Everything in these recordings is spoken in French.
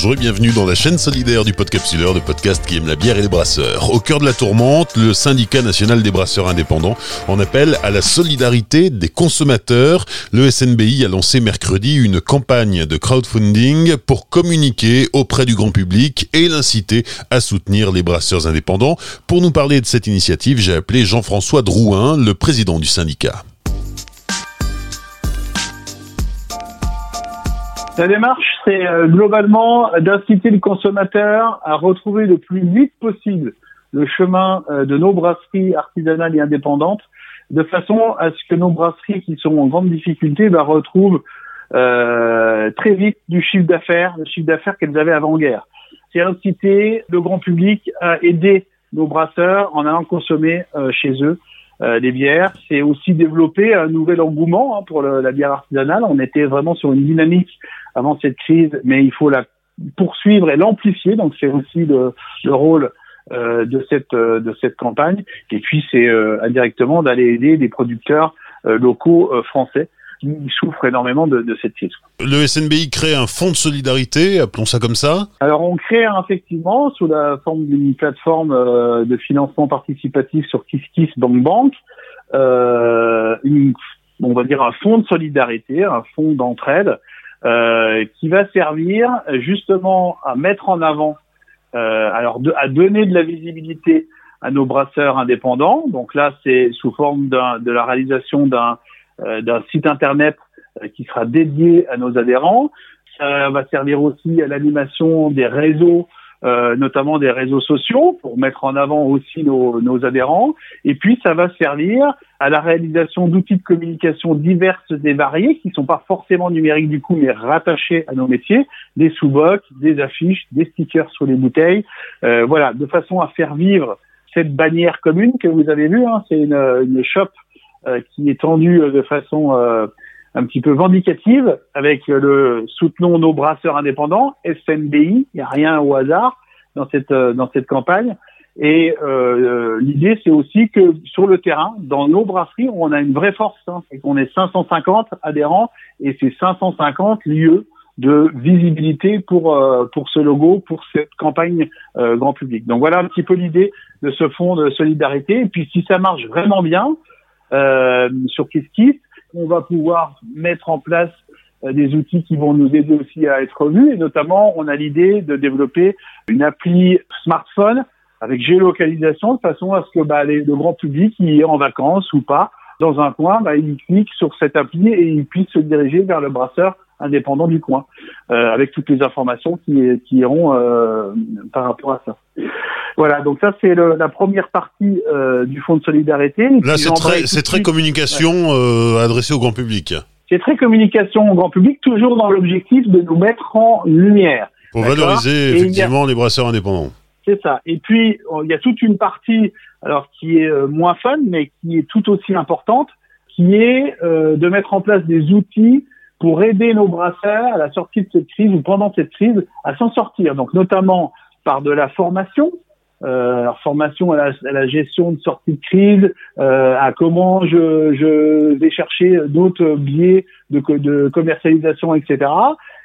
Bonjour et bienvenue dans la chaîne solidaire du Podcapsuleur, le podcast qui aime la bière et les brasseurs. Au cœur de la tourmente, le syndicat national des brasseurs indépendants en appelle à la solidarité des consommateurs. Le SNBI a lancé mercredi une campagne de crowdfunding pour communiquer auprès du grand public et l'inciter à soutenir les brasseurs indépendants. Pour nous parler de cette initiative, j'ai appelé Jean-François Drouin, le président du syndicat. La démarche, c'est euh, globalement d'inciter le consommateur à retrouver le plus vite possible le chemin euh, de nos brasseries artisanales et indépendantes, de façon à ce que nos brasseries qui sont en grande difficulté bah, retrouvent euh, très vite du chiffre d'affaires, le chiffre d'affaires qu'elles avaient avant-guerre. C'est inciter le grand public à aider nos brasseurs en allant consommer chez eux euh, des bières. C'est aussi développer un nouvel engouement hein, pour la bière artisanale. On était vraiment sur une dynamique avant cette crise, mais il faut la poursuivre et l'amplifier. Donc c'est aussi le, le rôle euh, de cette euh, de cette campagne. Et puis c'est indirectement d'aller aider des producteurs locaux français qui souffrent énormément de, de, cette crise. Le SNBI crée un fonds de solidarité, appelons ça comme ça Alors on crée effectivement sous la forme d'une plateforme euh, de financement participatif sur KissKissBankBank, euh, on va dire un fonds de solidarité, un fonds d'entraide, euh, qui va servir justement à mettre en avant, euh, alors de, à donner de la visibilité à nos brasseurs indépendants. Donc là, c'est sous forme de la réalisation d'un d'un site internet euh, qui sera dédié à nos adhérents. Ça va servir aussi à l'animation des réseaux, euh, notamment des réseaux sociaux, pour mettre en avant aussi nos, nos, adhérents. Et puis, ça va servir à la réalisation d'outils de communication diverses et variés, qui ne sont pas forcément numériques du coup, mais rattachés à nos métiers, des sous-bocs, des affiches, des stickers sur les bouteilles. Euh, voilà, de façon à faire vivre cette bannière commune que vous avez vue. Hein, c'est une, une shop euh, qui est tendu euh, de façon euh, un petit peu vindicative avec le soutenons nos brasseurs indépendants, SNBI, il n'y a rien au hasard dans cette dans cette campagne. Et euh, l'idée, c'est aussi que sur le terrain, dans nos brasseries, on a une vraie force. Hein, c'est qu'on est 550 adhérents et c'est 550 lieux de visibilité pour pour ce logo, pour cette campagne grand public. Donc voilà un petit peu l'idée de ce fonds de solidarité. Et puis si ça marche vraiment bien, euh, sur KissKiss. On va pouvoir mettre en place euh, des outils qui vont nous aider aussi à être vus. Et notamment, on a l'idée de développer une appli smartphone avec géolocalisation de façon à ce que bah, le grand public qui est en vacances ou pas dans un coin, bah, il clique sur cette appli et il puisse se diriger vers le brasseur indépendant du coin, euh, avec toutes les informations qui, qui iront euh, par rapport à ça. Voilà, donc ça c'est la première partie euh, du fonds de solidarité. Là c'est très, c'est très communication euh, adressée au grand public. C'est très communication au grand public, toujours dans l'objectif de nous mettre en lumière. Pour valoriser effectivement les brasseurs indépendants. C'est ça. Et puis il y a toute une partie, alors qui est moins fun, mais qui est tout aussi importante, qui est de mettre en place des outils pour aider nos brasseurs à la sortie de cette crise ou pendant cette crise à s'en sortir. Donc notamment par de la formation, euh, formation à la, à la, gestion de sortie de crise, euh, à comment je, je vais chercher d'autres biais de, de, commercialisation, etc.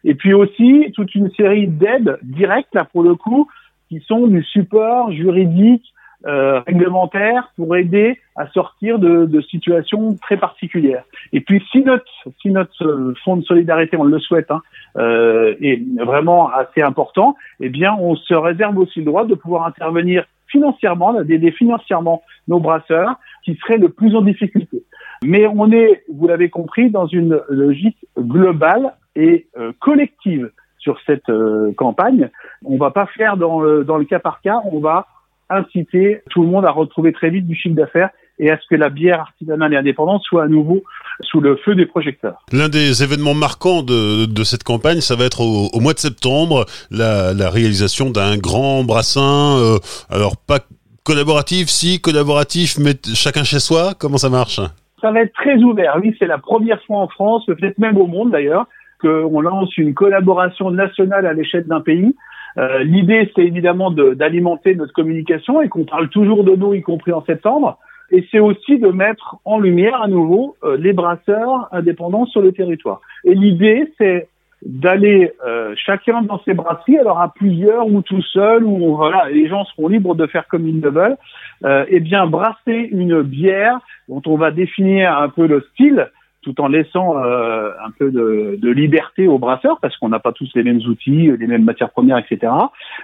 Et puis aussi toute une série d'aides directes, là pour le coup, qui sont du support juridique, euh, réglementaire pour aider à sortir de, de, situations très particulières. Et puis si notre si notre fonds de solidarité, on le souhaite, hein, euh, est vraiment assez important, eh bien on se réserve aussi le droit de pouvoir intervenir financièrement, d'aider financièrement nos brasseurs qui seraient le plus en difficulté. Mais on est, vous l'avez compris, dans une logique globale et euh, collective sur cette euh, campagne. On va pas faire dans dans le cas par cas, on va inciter tout le monde à retrouver très vite du chiffre d'affaires et à ce que la bière artisanale et indépendante soit à nouveau sous le feu des projecteurs. L'un des événements marquants de, de, cette campagne, ça va être au, au mois de septembre, la, la réalisation d'un grand brassin, euh, alors pas collaboratif, si collaboratif, mais chacun chez soi, comment ça marche? Ça va être très ouvert, oui, c'est la première fois en France, peut-être même au monde d'ailleurs, qu'on lance une collaboration nationale à l'échelle d'un pays euh, l'idée, c'est évidemment d'alimenter notre communication et qu'on parle toujours de nous, y compris en septembre. Et c'est aussi de mettre en lumière à nouveau euh, les brasseurs indépendants sur le territoire. Et l'idée, c'est d'aller euh, chacun dans ses brasseries, alors à plusieurs ou tout seul, ou voilà, les gens seront libres de faire comme ils le veulent, euh, et bien brasser une bière dont on va définir un peu le style, tout en laissant euh, un peu de, de, liberté aux brasseurs, parce qu'on n'a pas tous les mêmes outils, les mêmes matières premières, etc.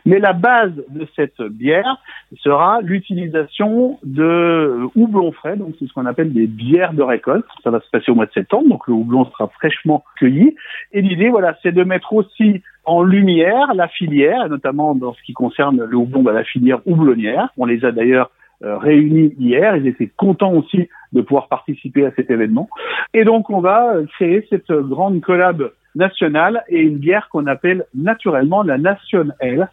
Mais la base de cette bière sera l'utilisation de houblon frais, donc c'est ce qu'on appelle des bières de récolte. Ça va se passer au mois de septembre, donc le houblon sera fraîchement cueilli. Et l'idée, voilà, c'est de mettre aussi en lumière la filière, notamment dans ce qui concerne le houblon, bah, la filière houblonnière. On les a d'ailleurs réunis hier. Ils étaient contents aussi de pouvoir participer à cet événement. Et donc, on va créer cette grande collab nationale et une bière qu'on appelle naturellement la Nation L,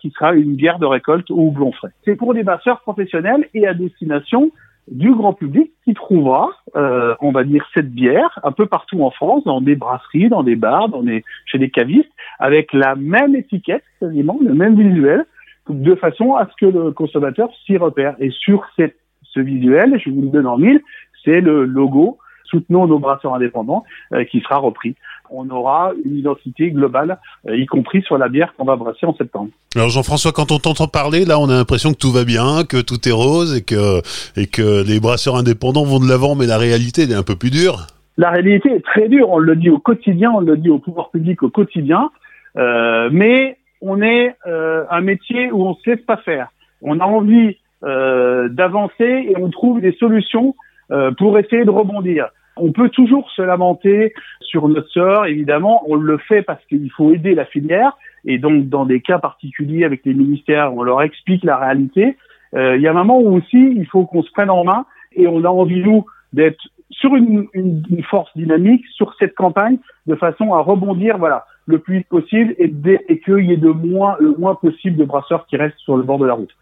qui sera une bière de récolte au houblon frais. C'est pour des brasseurs professionnels et à destination du grand public qui trouvera, euh, on va dire, cette bière un peu partout en France, dans des brasseries, dans des bars, dans des, chez des cavistes, avec la même étiquette, quasiment, le même visuel, de façon à ce que le consommateur s'y repère. Et sur cette, ce visuel, je vous le donne en mille, c'est le logo Soutenons nos brasseurs indépendants euh, qui sera repris. On aura une identité globale, euh, y compris sur la bière qu'on va brasser en septembre. Alors Jean-François, quand on t'entend parler, là, on a l'impression que tout va bien, que tout est rose et que et que les brasseurs indépendants vont de l'avant, mais la réalité elle est un peu plus dure. La réalité est très dure. On le dit au quotidien, on le dit au pouvoir public au quotidien, euh, mais on est euh, un métier où on se laisse pas faire. On a envie euh, d'avancer et on trouve des solutions euh, pour essayer de rebondir. On peut toujours se lamenter sur notre sort, évidemment, on le fait parce qu'il faut aider la filière, et donc dans des cas particuliers avec les ministères, on leur explique la réalité. Euh, il y a un moment où aussi il faut qu'on se prenne en main, et on a envie, nous, d'être sur une, une, une, force dynamique sur cette campagne de façon à rebondir voilà le plus vite possible et, et qu'il y ait de moins le moins possible de brasseurs qui restent sur le bord de la route.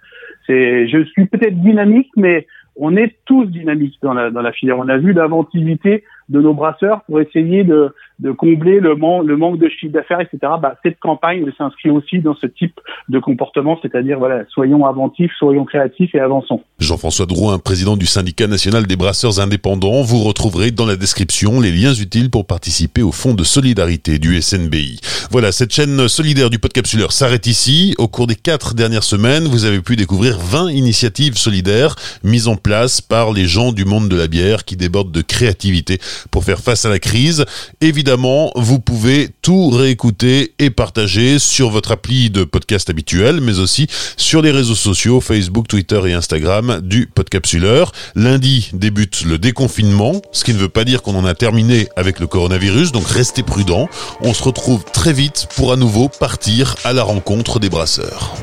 C'est je suis peut-être dynamique mais on est tous dynamiques dans la, dans la filière. On a vu l'inventivité de nos brasseurs pour essayer de, combler le, le manque de chiffre d'affaires, etc. Bah, cette campagne s'inscrit aussi dans ce type de comportement, c'est-à-dire voilà, soyons inventifs, soyons créatifs et avançons. Jean-François Drouin, président du syndicat national des brasseurs indépendants, vous retrouverez dans la description les liens utiles pour participer au fonds de solidarité du SNBI. Voilà, cette chaîne solidaire du Podcapsuleur s'arrête ici. Au cours des quatre dernières semaines, vous avez pu découvrir 20 initiatives solidaires mises en place par les gens du monde de la bière qui débordent de créativité pour faire face à la crise. Évidemment, vous pouvez tout réécouter et partager sur votre appli de podcast habituel, mais aussi sur les réseaux sociaux Facebook, Twitter et Instagram du Podcapsuleur. Lundi débute le déconfinement, ce qui ne veut pas dire qu'on en a terminé avec le coronavirus, donc restez prudents. On se retrouve très vite pour à nouveau partir à la rencontre des brasseurs.